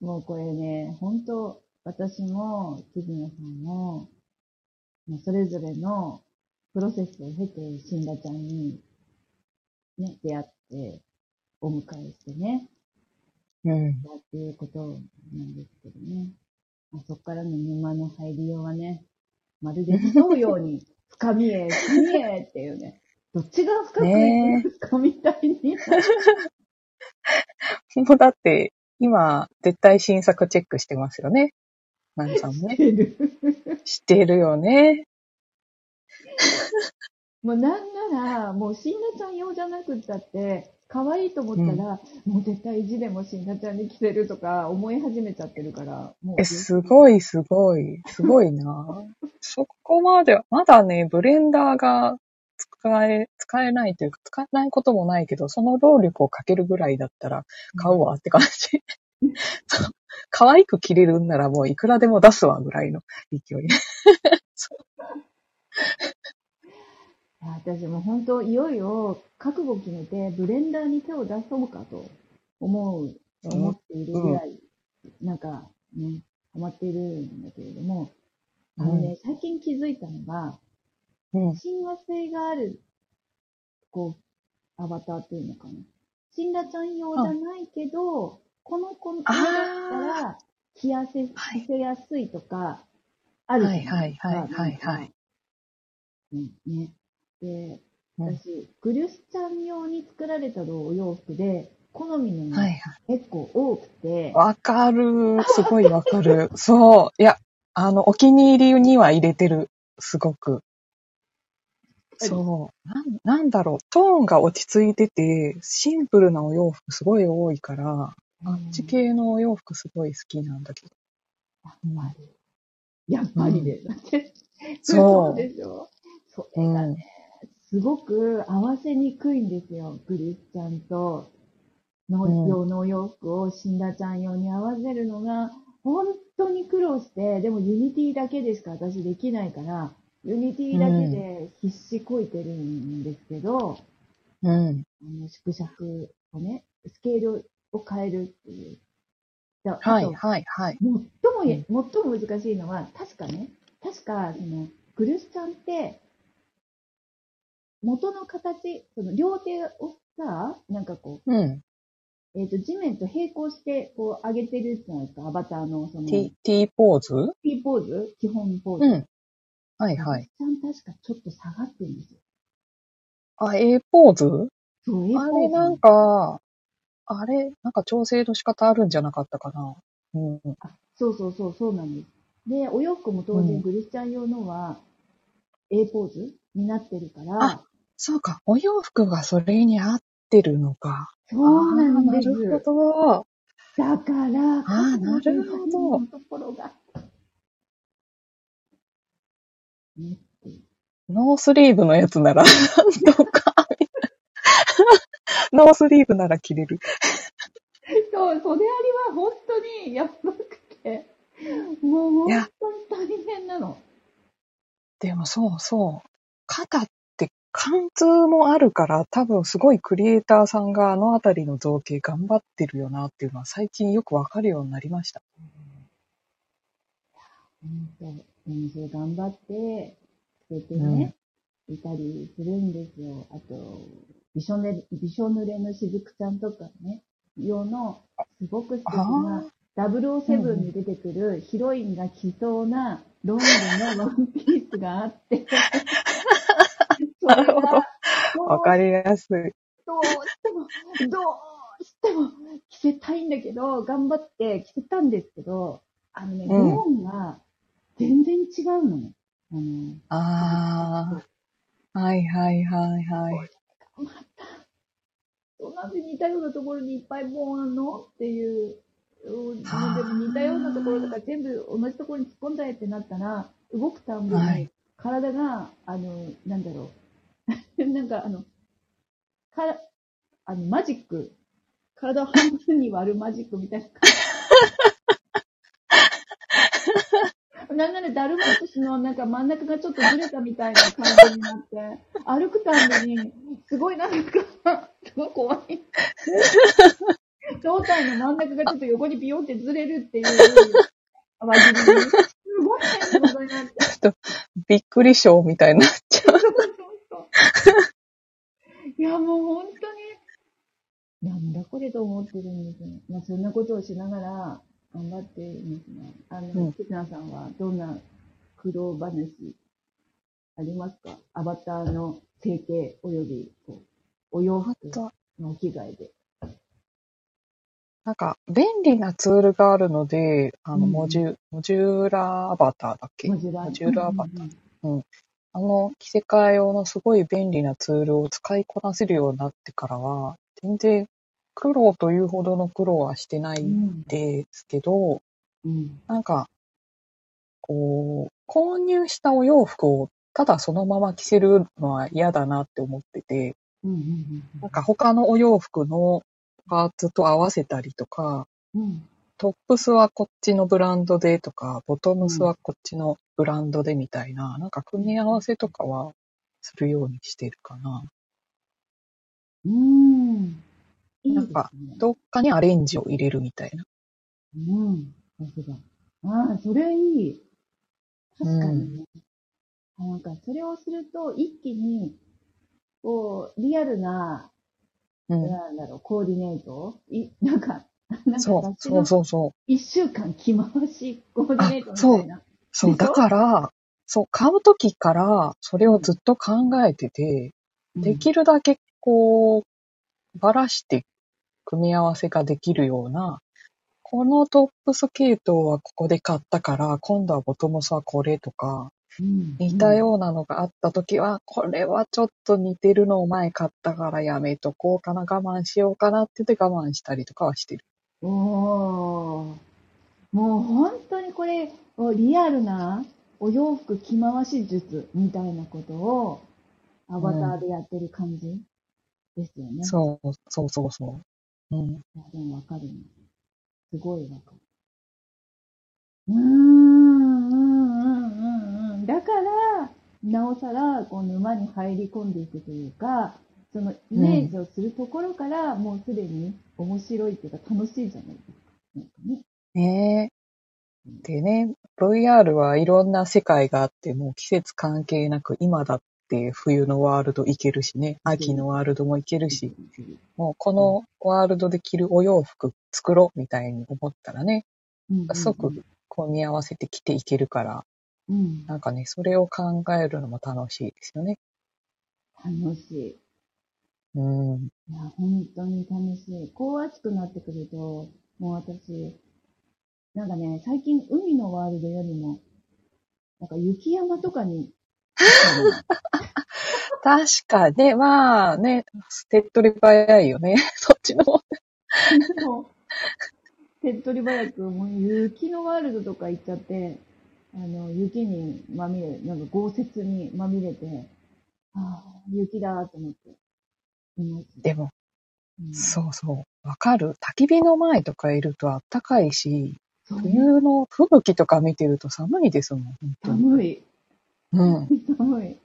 もうこれね、本当私も、キズナさんも、それぞれのプロセスを経て、シンダちゃんに、ね、出会って、お迎えしてね、うん。やっていうことなんですけどね。まあ、そこからの沼の入りようはね、まるで競うように、深みへ、深みへっていうね、どっちが深くねいくかみたいに。もうだって、今、絶対新作チェックしてますよね。なみさんもね。てる。してるよね。もうなんなら、もうシンナちゃん用じゃなくったって、可愛いと思ったら、もう絶対意地でもシンナちゃんに着せるとか思い始めちゃってるから、もう。え、すごい、すごい、すごいな。そこまで、まだね、ブレンダーが使え、使えないというか、使えないこともないけど、その労力をかけるぐらいだったら買うわって感じ。そう可愛く着れるんならもういくらでも出すわぐらいの勢い。私も本当、いよいよ覚悟決めて、ブレンダーに手を出そうかと思う、思っているぐらい、なんかね、ハマっているんだけれども、あのね、最近気づいたのが、うん。親和性がある、こう、アバターっていうのかな。シンラちゃん用じゃないけど、この子のだったら、着やせ、はい着せやすいとか、あるじゃないですか。はいはいはいはいはいうん、ね。で、うん私、グリュスちゃん用に作られたお洋服で、好みのはいね、結構多くて、はい。わかる。すごいわかる。そう。いや、あの、お気に入りには入れてる。すごく。そう。なん、なんだろう。トーンが落ち着いてて、シンプルなお洋服すごい多いから、あっち系のお洋服すごい好きなんだけど。やっぱり。やっぱりで。だって、そうでしょそれがね、すごく合わせにくいんですよ。グリスちゃんとのうん用のお洋服をシンダちゃん用に合わせるのが、本当に苦労して、でもユニティだけでしか私できないから、ユニティだけで必死こいてるんですけど、うん。あの縮尺をね、スケールを変えるっていう。はいはいはい。最もえ、最も難しいのは、確かね、確か、その、グルスちゃんって、元の形、その両手をさ、なんかこうん。う、えっ、と、地面と並行して、こう、上げてるじゃないですか、アバターの、その、T、T ポーズ？T ポーズ？基本ポーズ。うん。はいはい。グルスちゃん確かちょっと下がってるんですよ。あ、A ポーズ？そう、A ポーズ。あれなんか、あれなんか調整の仕方あるんじゃなかったかな？うん。あそうそうそう、そうなんです。で、お洋服も当然、うんグリスちゃん用のは、A ポーズ？になってるから、あそうか。お洋服がそれに合ってるのか。そうなんです。なるほど。だから、あーなるほどのところが。ノースリーブのやつなら、なんとか。ノースリーブなら着れる。そう、袖ありは本当にやばくて、もう本当に大変なの。でもそうそう。肩って貫通もあるから、多分すごいクリエイターさんがあのあたりの造形頑張ってるよなっていうのは最近よくわかるようになりました。本当、練習頑張って、つけてね、いたりするんですよ。あと、びしょね、びしょ濡れのしずくちゃんとかね、用の、すごく素敵な、007に出てくるヒロインが着そうなロングのワンピースがあって、なるほど。がわかりやすい。どうしても、どうしても着せたいんだけど、頑張って着せたんですけど、あのね、うん。ゴーンが全然違うのね。あの、ああ。はいはいはいはい。また、なんで似たようなところにいっぱいボーンあんのっていう、うんではあも似たようなところとか全部同じところに突っ込んだってなったら、動くたんびにはい体が、あの、なんだろう。なんかあの、から、あの、マジック。体を半分に割るマジックみたいな。なんならダルマックスのなんか真ん中がちょっとずれたみたいな感じになって、歩くたんびに、すごいなんか、すごい怖い。胴体の真ん中がちょっと横にビヨンってずれるっていう、輪切りに。すごい変なことになって。びっくりショーみたいになっちゃういや、もう本当に、なんだこれと思ってるんですよ。まあ、そんなことをしながら頑張っていますね。あうの、んキツナさんはどんな苦労話ありますか？アバターの整形及びこうお洋服のお着替えで。なんか、便利なツールがあるので、あの、うんモジュ、 Modular Avatar だっけ？ Modular。Modular Avatar。ー。あの、着せ替え用のすごい便利なツールを使いこなせるようになってからは、全然苦労というほどの苦労はしてないんですけど、うん。なんか、こう、購入したお洋服をただそのまま着せるのは嫌だなって思ってて、うん。うん。なんか他のお洋服のパーツと合わせたりとか、うん。トップスはこっちのブランドでとか、ボトムスはこっちのブランドでみたいな、なんか組み合わせとかはするようにしてるかな。うん。なんか。どっかにアレンジを入れるみたいな。うん。ああ、それいい。確かにね。あなんか、それをすると、一気に、こう、リアルな、うん。なんだろう、コーディネート？い、なんか、なんかそう、そうそうそう。一週間着回しコーディネートみたいな。そう、でしょ？だから、そう、買うときから、それをずっと考えてて、できるだけ、こう、ばらして、組み合わせができるような、このトップス系統はここで買ったから、今度はボトムスはこれとか、うん、似たようなのがあったときは、これはちょっと似てるのを前買ったからやめとこうかな、我慢しようかなって言って我慢したりとかはしてる。うん。おー。もう本当にこれ、リアルなお洋服着回し術みたいなことを、アバターでやってる感じですよね。そう、そうそうそう。うん。いや、でもわかるね。すごいわかる。うん、うん、うん、うん、うん。だから、なおさら、こう、沼に入り込ん。でいくというか、そのイメージをするところから、もうすでに面白いっていうか楽しいじゃないですか。なん。かね。ねえ。でね、VR はいろん。な世界があって、もう季節関係なく、今だって冬のワールド行けるしね、秋のワールドも行けるし、もうこのワールドで着るお洋服作ろうみたいに思ったらね、うん、うんうん即組み合わせて着ていけるから、うん。なんかね、それを考えるのも楽しいですよね。楽しい。うん。いや、本当に楽しい。こう暑くなってくると、もう私、なんかね、最近海のワールドよりも、なんか雪山とかに、確かね、まあね、手っ取り早いよね。そっちの。もう手っ取り早く、もう雪のワールドとか行っちゃって、あの、雪にまみれ、なんか豪雪にまみれて、ああ、雪だと思って。でも、うんそうそう。わかる。焚き火の前とかいるとあったかいし、冬の吹雪とか見てると寒いですもん、本当に。寒い。うん。寒い。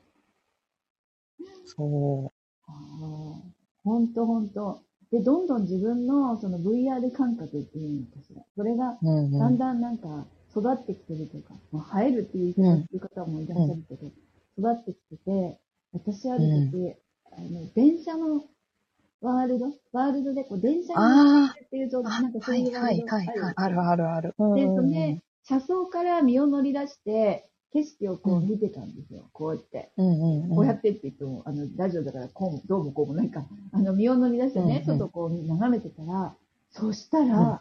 そああ、ほんとほんと。で、どんどん自分のその VR 感覚っていうのかしら。それがう。うんうん。だんだんなんか育ってきてるというか、まあ、生えるっていう方もいらっしゃるけど、育ってきてて、私ある時、あの、電車のワールド？ワールドでこう電車に乗あってっていうと、あ、なんかそうはいいうはいワールドはいはい。ああるるあるある。うんで、うんうんそれで、車窓から身を乗り出して、景色をこううん見てたんですよ、こうやって。うんうんうん。こうやってって言っても、あの、ラジオだから、こうも、どうもこうもないか。あの、身を乗り出してね、うんうん外こう眺めてたら、そしたら、うん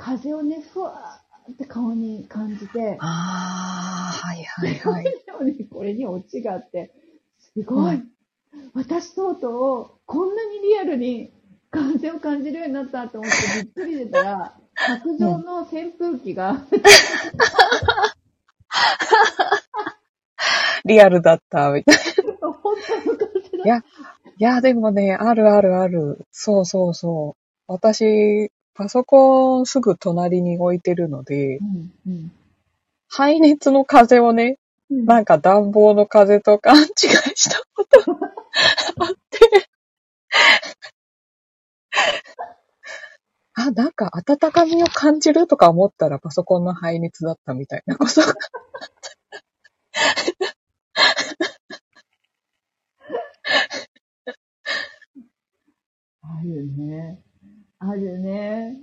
風をね、ふわーって顔に感じて、ああ、はいはいはい。でもね、これにオチがあって、すごい、う私とうとう、こんなにリアルに風を感じるようになったと思ってびっくりしてたら、白状の扇風機が、リアルだった、みたいな。本当の風だいやいや、でもね、あるあるある。そうそうそう。私、パソコンすぐ隣に置いてるので、うん、うん。排熱の風をね、うんなんか暖房の風と勘違いしたことが あって。あ、なんか温かみを感じるとか思ったらパソコンの排熱だったみたいなことが。あるね。あるね。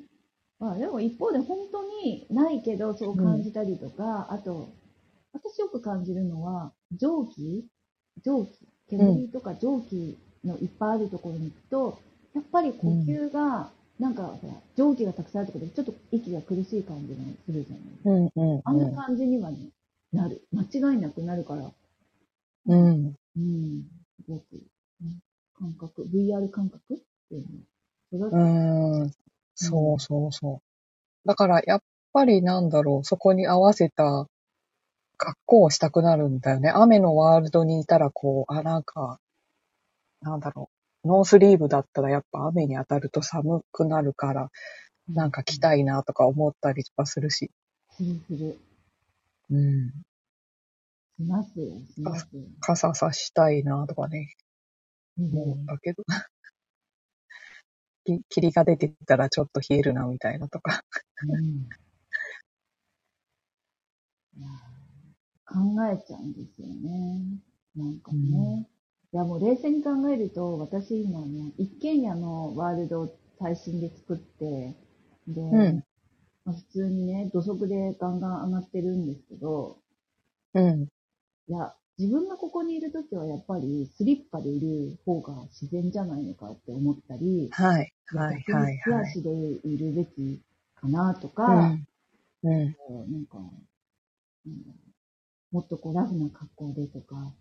まあでも一方で本当にないけどそう感じたりとか、あと、私よく感じるのは、蒸気？蒸気？煙とか蒸気のいっぱいあるところに行くと、やっぱり呼吸が、なんかほら、蒸気がたくさんあるところでちょっと息が苦しい感じがするじゃない？うんうんあんな感じにはね、なる。間違いなくなるから。うん。うん。感覚、VR 感覚？っていうの。育うーん。そうそうそう。だから、やっぱりなんだろう、そこに合わせた格好をしたくなるんだよね。雨のワールドにいたら、こう、あ、なんか、なんだろう。ノースリーブだったらやっぱ雨に当たると寒くなるから、なんか着たいなとか思ったりとかするし。するする。うん。しますよ、しますよ。傘さしたいなとかね、うん思うんだけど。き霧が出てたらちょっと冷えるなみたいなとか。うん考えちゃうんですよね。なんかね。いや、もう冷静に考えると、私今ね、一軒家のワールドを最新で作って、で、うん。まあ、普通にね、土足でガンガン上がってるんですけど、うん。いや、自分がここにいるときはやっぱりスリッパでいる方が自然じゃないのかって思ったり、はい。はい。はい。はい。素足でいるべきかなとか、うん。うん。なんか、うんもっとこうラフな格好でとか、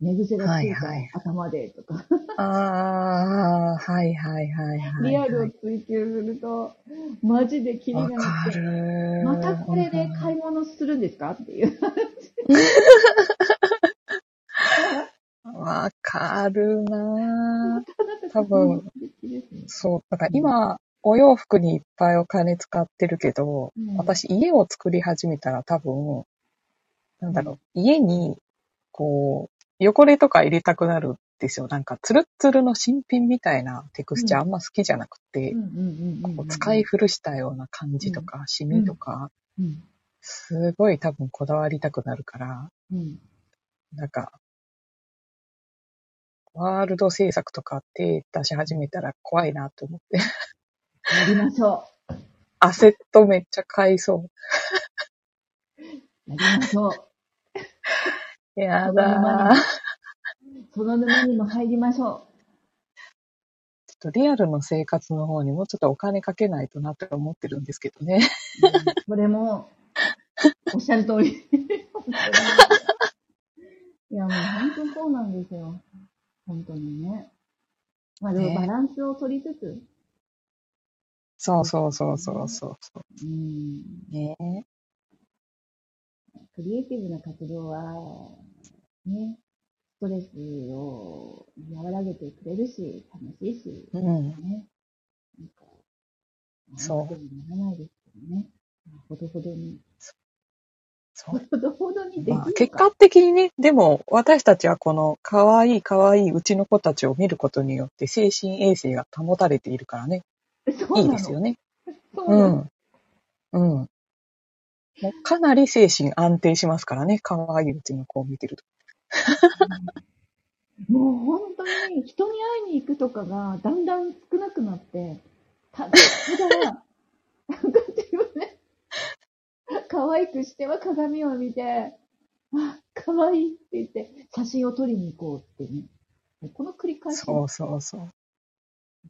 寝癖がついたはいはい頭でとか、ああ、はいはいはいはい。リアルを追求すると、マジでキリがわなかくて、る。またこれで買い物するんですかっていう。わかるなぁ。多分、そう。だから今、お洋服にいっぱいお金使ってるけど、うん。私家を作り始めたら多分、なんだろう、家に、こう、汚れとか入れたくなるんですよ。なんか、ツルッツルの新品みたいなテクスチャーあんま好きじゃなくて、使い古したような感じとか、シミとか、うん。すごい多分こだわりたくなるから、うん。なんか、ワールド制作とか手出し始めたら怖いなと思って、やりましょアセットめっちゃ買いそう。う。やりましょう。やだー。その沼にも入りましょちょっとリアルの生活の方にもうちょっとお金かけないとなって思ってるんですけどね。う。うんそれも、おっしゃる通り。いや、もう本当そうなんですよ。本当にね。まあでもねバランスを取りつつ、そうそうそうそうそうそうん、う。ねクリエイティブな活動は、ね、ストレスを和らげてくれるし、楽しいし、うん。ね。なんか、そうならないですけどね。まあほどほどに。そうほどほどにできるか、まあ、結果的にね、でも私たちはこの可愛い可愛いうちの子たちを見ることによって精神衛生が保たれているからね、いのいですよね。そうなのうん。うん。もうかなり精神安定しますからね、可愛いうちの子を見てると。もう本当に人に会いに行くとかがだんだん少なくなって、た ただ、なんか自分で可愛くしては鏡を見て、あ、可愛いって言って写真を撮りに行こうってね。この繰り返し、そうそうそう。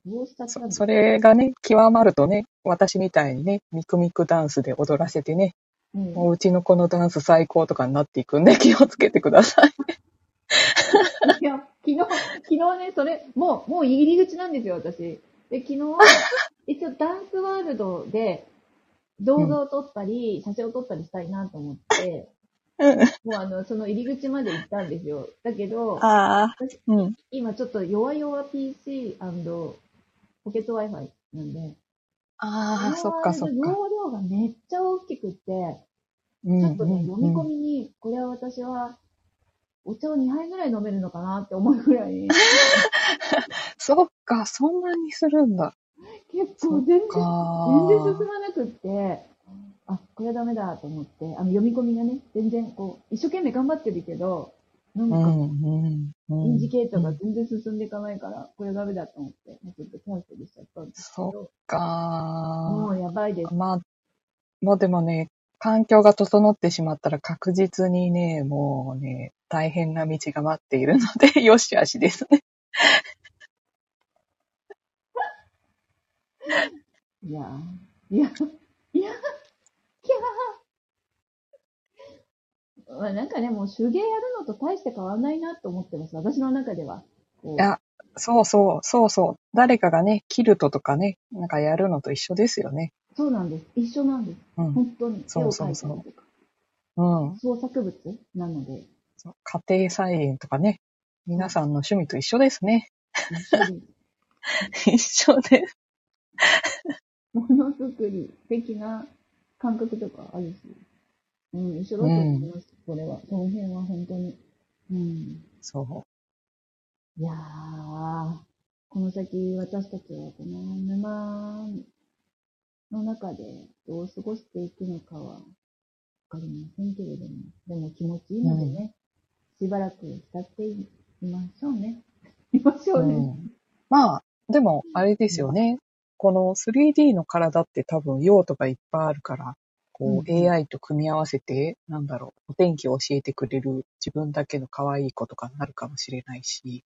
どうしたそそれがね、極まるとね、私みたいにね、ミクミクダンスで踊らせてね、うんもううちの子のダンス最高とかになっていくんで気をつけてください。いや、昨日、昨日ね、それ、もう、もう入り口なんですよ、私。で、昨日、一応ダンスワールドで動画を撮ったり、写真を撮ったりしたいなと思って、うん。もうあの、その入り口まで行ったんですよ。だけど、ああ。うん。今ちょっと弱々 PC& ポケット Wi-Fi なんで、ああ、そっかそっか。容量がめっちゃ大きくって、うんちょっとね、読み込み。みに、これは私は、お茶を2杯ぐらい飲めるのかなって思うぐらい、そっか、そんなにするんだ。結構全然、か全然進まなくって、あ、これはダメだと思って、あの読み込みがね、全然こう、一生懸命頑張ってるけど、なんか。インジケーターが全然進んでいかないから、これダメだと思って、ちょっとキャンセルしちゃったんですけそど、かもうやばいです。まあ、もうでもね、環境が整ってしまったら確実にね、もうね、大変な道が待っているので、よしあしですね。いやー、いや、いや、キャー。まあなんかね、もう手芸やるのと大して変わらないなと思ってます、私の中では。いやそうそう、そうそう。誰かがね、キルトとかね、なんかやるのと一緒ですよね。そうなんです。一緒なんです。うん。本当に。絵そうそうそう。うん。創作物なので、そう家庭菜園とかね、皆さんの趣味と一緒ですね。一緒です。一緒です。ものづくり的な感覚とかあるし。うん、一緒だと思います、これは。その辺は本当に。うん。そいやー、この先私たちはこの沼の中でどう過ごしていくのかはわかりませんけれども、でも気持ちいいのでね、しばらく浸っていましょうね。いましょう。うね。うん。まあ、でも、あれですよね。この 3D の体って多分用途がいっぱいあるから、こう、うん AI と組み合わせて、なんだろう、お天気を教えてくれる自分だけの可愛い子とかになるかもしれないし、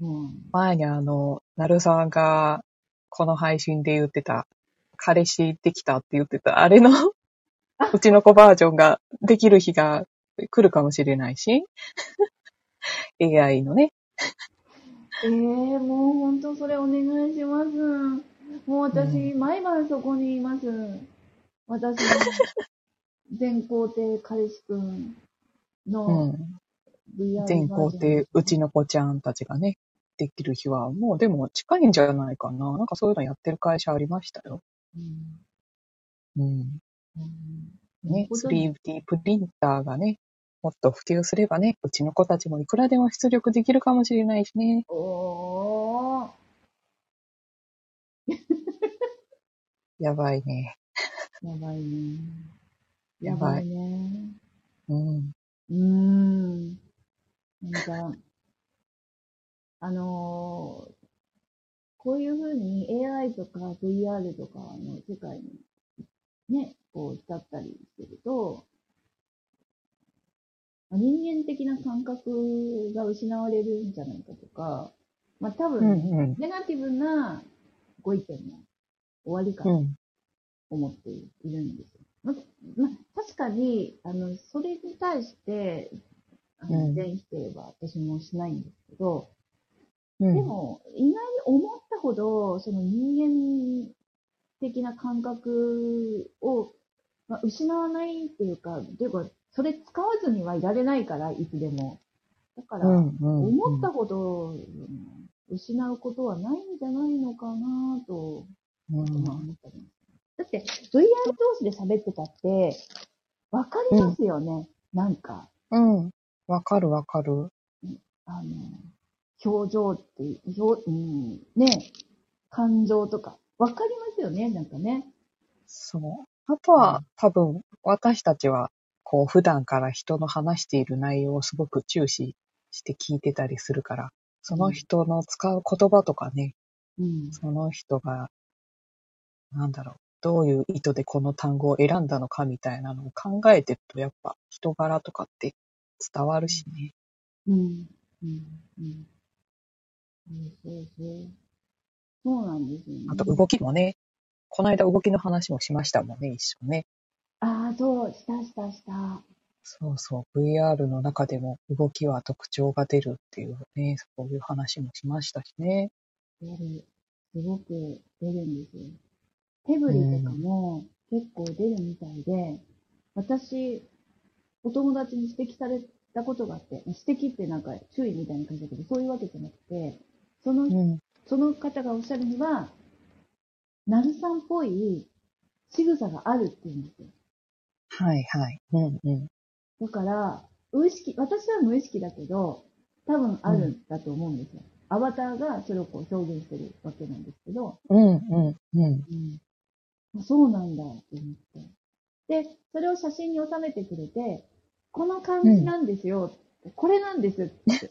うん。前にあの、なるさんが、この配信で言ってた、彼氏できたって言ってた、あれの、うちの子バージョンができる日が来るかもしれないし、AI のね、えー、もう本当それお願いします。もう私、う毎晩そこにいます。私の全皇帝彼氏くんうの全皇帝、うちの子ちゃんたちがね、できる日は、もうでも近いんじゃないかな。なんかそういうのやってる会社ありましたよ。うんうん。うんね、本当に 3D プリンターがね、もっと普及すればね、うちの子たちもいくらでも出力できるかもしれないしね。おー、やばいね。やばいね。やばいね。うん。うーん。なんか、あのーこういうふうに AI とか VR とかの世界にね、こう浸ったりしてると、まあ人間的な感覚が失われるんじゃないかとか、まあ多分、うんうん。ネガティブなご意見の終わりかとうん。思っているんですよ。まま確かに、あの、それに対して、あのうん全否定は私もしないんですけど、うん。でも、意外に思ったほど、その人間的な感覚を、まあ、失わないっていうか、というか、それ使わずにはいられないから、いつでも。だから、うんうんうん思ったほど、うん失うことはないんじゃないのかなと、思ったりだって、VR 同士で喋ってたって、わかりますよね、なんか。うん。わかるわかる。あの、表情って表うん、ね、感情とか、わかりますよね、なんかね。そう。あとは、多分、私たちは、こう、普段から人の話している内容をすごく注視して聞いてたりするから、その人の使う言葉とかね、うん。その人が、なんだろう、どういう意図でこの単語を選んだのかみたいなのを考えてると、やっぱ人柄とかって伝わるしね。うん。うん。うん。そうなん。ですよね。あと動きもね、この間動きの話もしましたもん。ね、一緒ね。ああ、そう、したしたした。そうそう、VR の中でも動きは特徴が出るっていうね、そういう話もしましたしね。出る。すごく出るんですよ。手振りとかも結構出るみたいで、私、お友達に指摘されたことがあって、指摘ってなんか注意みたいな感じだけど、そういうわけじゃなくて、そのうん。その方がおっしゃるには、なるさんっぽい仕草があるって言うんですよ。はいはい。うんうん。だから、無意識、私は無意識だけど、多分あるんだと思うんですよ。アバターがそれをこう表現してるわけなんですけど、うんうんうん。うん、そうなんだって思って。で、それを写真に収めてくれて、この感じなんですよ。これなんですって、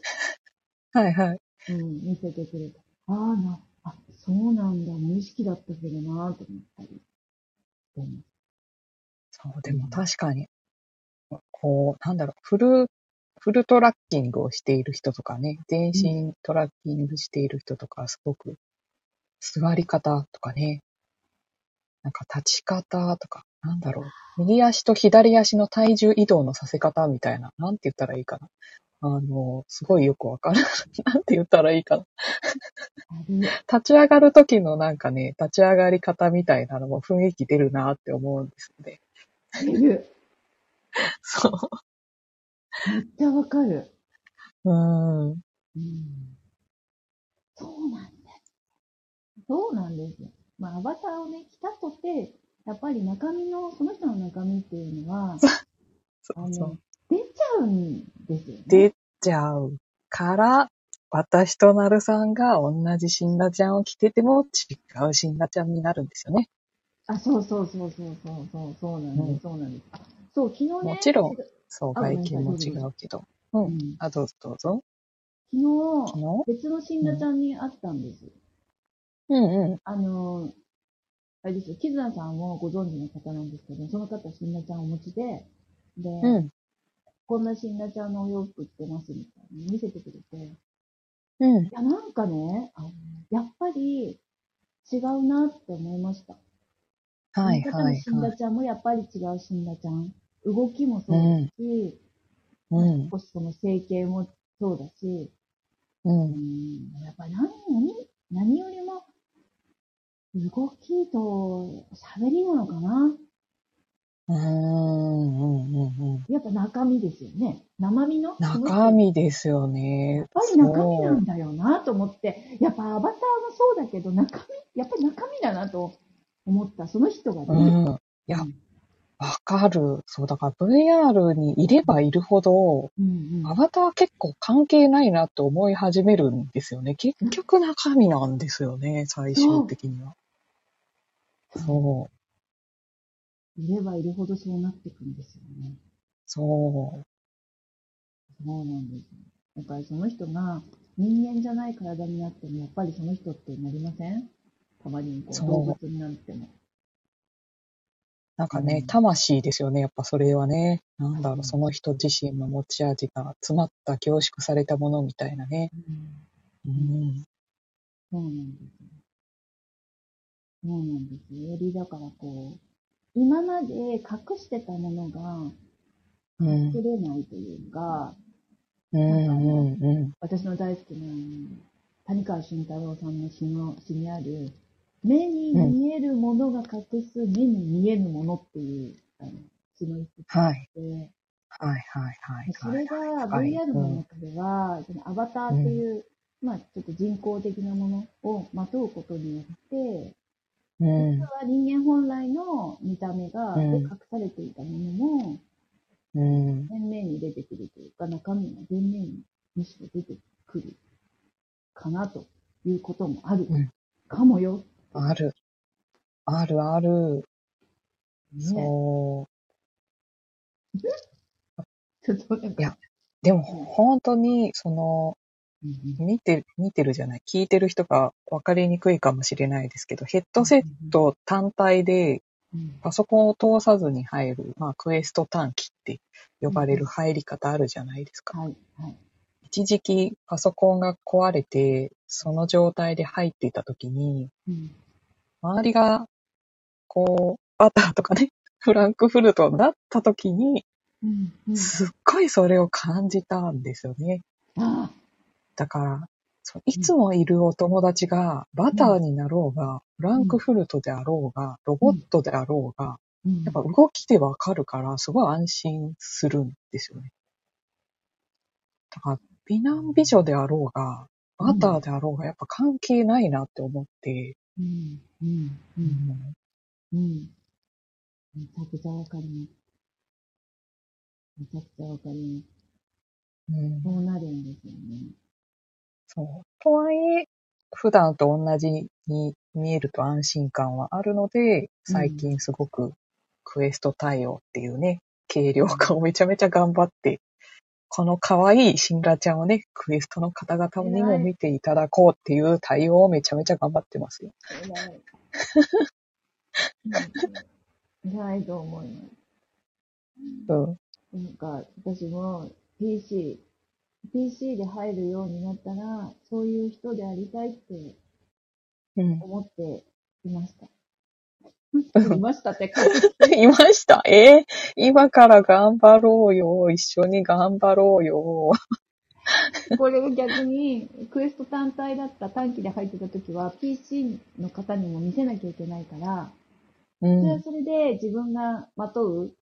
はいはい。うん、見せてくれた。ああ、な、あ、そうなんだ。無意識だったけどなと思ったりしてます。そう、でも確かに、こう、なんだろう、フル、フルトラッキングをしている人とかね、全身トラッキングしている人とか、すごく、座り方とかね、なんか立ち方とか、なんだろう、右足と左足の体重移動のさせ方みたいな、なんて言ったらいいかな。あの、すごいよくわかる。なんて言ったらいいかな。立ち上がる時のなんかね、立ち上がり方みたいなのも雰囲気出るなって思うんですよね。出る。そう。めっちゃわかる。うーん。うん。そうなんだ。そうなんですよ。まあ、アバターをね、着たとて、やっぱり中身の、その人の中身っていうのは、そうそう。出ちゃうんですよね。出ちゃうから、私となるさんが同じシンラちゃんを着てても違うシンラちゃんになるんですよね。あ、そうそうそうそうそうそう、そうなんです、うんそうなんです。あそう、昨日ね、もちろんそう、外見も違うけど。う。うんん、あ、どうぞどうぞ。昨日、昨日？別の死んだちゃんに会ったんです。うんうん。あの、あれですよ、キズナさんもご存知の方なんですけど、その方、死んだちゃんをお持ちで、で、うん。こんな死んだちゃんのお洋服着てますみたいに見せてくれて、うん。いや、なんかね、あのやっぱり違うなって思いました。はいはいはい。死んだちゃんもやっぱり違う死んだちゃん。動きもそうだし、うん。少しその整形もそうだし、う。うんん、やっぱり何、何、何よりも、動きと喋りなのかなうん。うん。うん。やっぱ中身ですよね。生身の中身ですよね。やっぱり中身なんだよなと思って、やっぱアバターもそうだけど、中身、やっぱり中身だなと思った、その人がそう。ね。うん。いや、わかる。そう、だから VR にいればいるほど、うんうんアバター結構関係ないなと思い始めるんですよね。結局中身なんですよね、最終的には。そう。いればいるほどそうなってくんですよね。そう。そうなんですよ。だからその人が人間じゃない体になっても、やっぱりその人ってなりません？たまに動物になっても。なんかねうん、魂ですよね、やっぱそれはね。なんだろう、その人自身の持ち味が詰まった凝縮されたものみたいなね。うん。そうなんですよ。そうなんですよ。よりだからこう、今まで隠してたものがうん隠れないというか、うんうんうん。私の大好きな、谷川俊太郎さんの詩の詩にある、目に見えるものが隠す目に見えぬものっていう、あの、詩の一節があって、はい。はいはいそれがはい VR の中では、そのアバターっていう、まあちょっと人工的なものをまとうことによって、うん。実は人間本来の見た目が、うんで隠されていたものも、うん。前面に出てくるというか、中身が前面にむしろ出てくるかなということもあるうん。かもよ。ある。あるある。ね、そう。ちょっとなんかいやでも本当に、その、うん見てる、見てるじゃない、聞いてる人が分かりにくいかもしれないですけど、ヘッドセット単体でうんパソコンを通さずに入る、まあクエスト短期って呼ばれる入り方あるじゃないですか。はい、はい。一時期パソコンが壊れて、その状態で入っていた時に、うん周りが、こう、バターとかね、フランクフルトになった時に、うんうん。すっごいそれを感じたんですよね。あだから、そういつもいるお友達がバターになろうが、フランクフルトであろうが、ロボットであろうが、うん。やっぱ動きでわかるから、すごい安心するんですよね。だから、美男美女であろうが、バターであろうが、やっぱ関係ないなって思って、うん、うん、う、うん。ん。うん。めちゃくちゃわかります。めちゃくちゃわかります。うん。そうなるん。ですよね。そう。とはいえ、普段と同じに見えると安心感はあるので、最近すごくクエスト対応っていうね、軽量化をめちゃめちゃ頑張って、この可愛いシンラちゃんをね、クエストの方々にも見ていただこうっていう対応をめちゃめちゃ頑張ってますよ。偉い。と思います。うん。なんか、私も PC、PC で入るようになったら、そういう人でありたいってうん。思っていました。いましたって感じ。いました？えー？今から頑張ろうよ。一緒に頑張ろうよ。これが逆に、クエスト単体だった短期で入ってた時は、PC の方にも見せなきゃいけないから、うそれはん。それで自分がまとう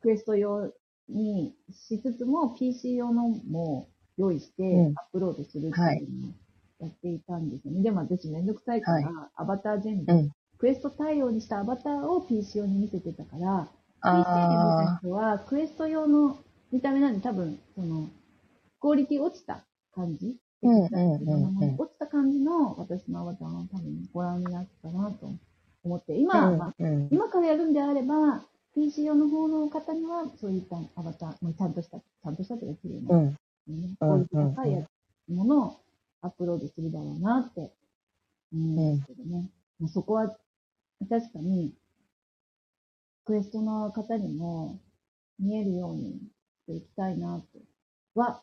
クエスト用にしつつも PC 用のも用意してうんアップロードするっていうのをやっていたんですよね。でも私めんどくさいから、アバター全部、うんクエスト対応にしたアバターを PC 用に見せてたから、PC で見あた人はクエスト用の見た目なんで多分、その、クオリティ落ちた感じ落ちた感じの私のアバターを多分ご覧になったなと思って、あ。今、まあ今からやるんであれば、PC 用の方の方には、そういったアバター、まあ、ちゃんとした、ちゃんとしたというか、綺麗な、うん。ね、うんこういう高いものをアップロードするだろうなって思うんですけどね。まあ、そこは、確かに、クエストの方にも見えるようにしていきたいなとは、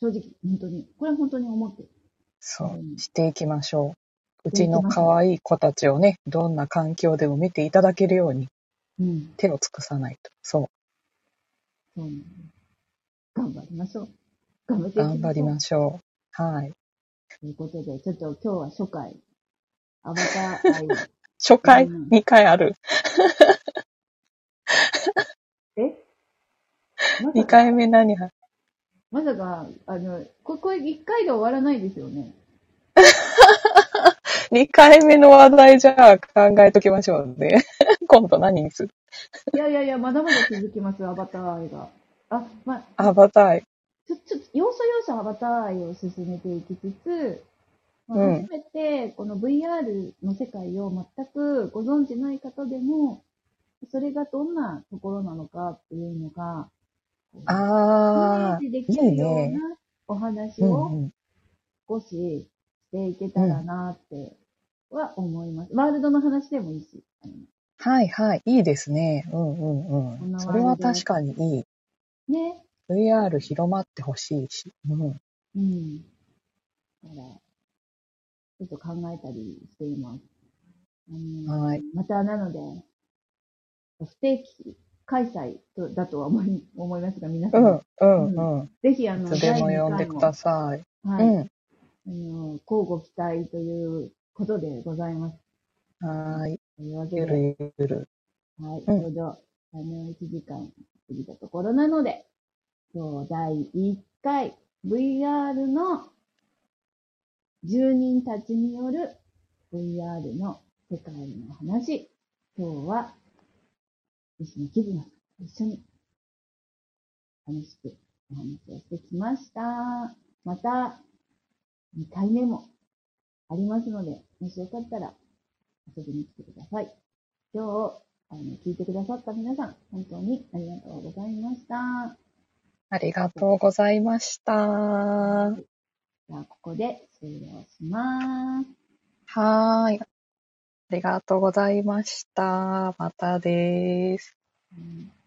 正直、本当に、これは本当に思ってる。そう、していきましょう。うちの可愛い子たちをね、どんな環境でも見ていただけるようにうん。手を尽くさないと。そそうなんです。頑張りましょう。頑張っていきう、頑張りしょう。ましょう。はい。ということで、ちょっと今日は初回、アバター愛を。初回、うん2回ある。え？まさ2か、回目何は、まさか、あの、ここれ1回で終わらないですよね。2回目の話題じゃあ考えときましょうね。今度何にする？いやいやいや、まだまだ続きます、アバター愛が。あ、まあ、アバター。ちょ、ちょ、要所要所アバター愛を進めていきつつ、初めてこの VR の世界を全くご存知ない方でも、それがどんなところなのかっていうのが、こうあイメージできるようなお話を。少ししていけたらなっては思います。ワールドの話でもいいし。はいはい。いいですね。うんうんうん。それは確かにいい。ね。VR 広まってほしいし。うん。うん。だから、ちょっと考えたりしています。あのはい。またなので、不定期開催とだとは思い思いますが、皆さ、うんん、うん、うん。ぜひ、あの、いつでも呼んでください。第2回も、はい、うん。あの、交互期待ということでございます。はーい。というわけゆで、るゆる。はい、うんちょうど、あの、1時間過ぎたところなので、今日第1回 VR の住人たちによる VR の世界の話、今日は、石野絆さんと一緒に楽しくお話をしてきました。また、2回目もありますので、もしよかったら遊びに来てください。今日、あの、聞いてくださった皆さん、本当にありがとうございました。ありがとうございました。じゃあ、ここで終了します。はーい。ありがとうございました。またです。うん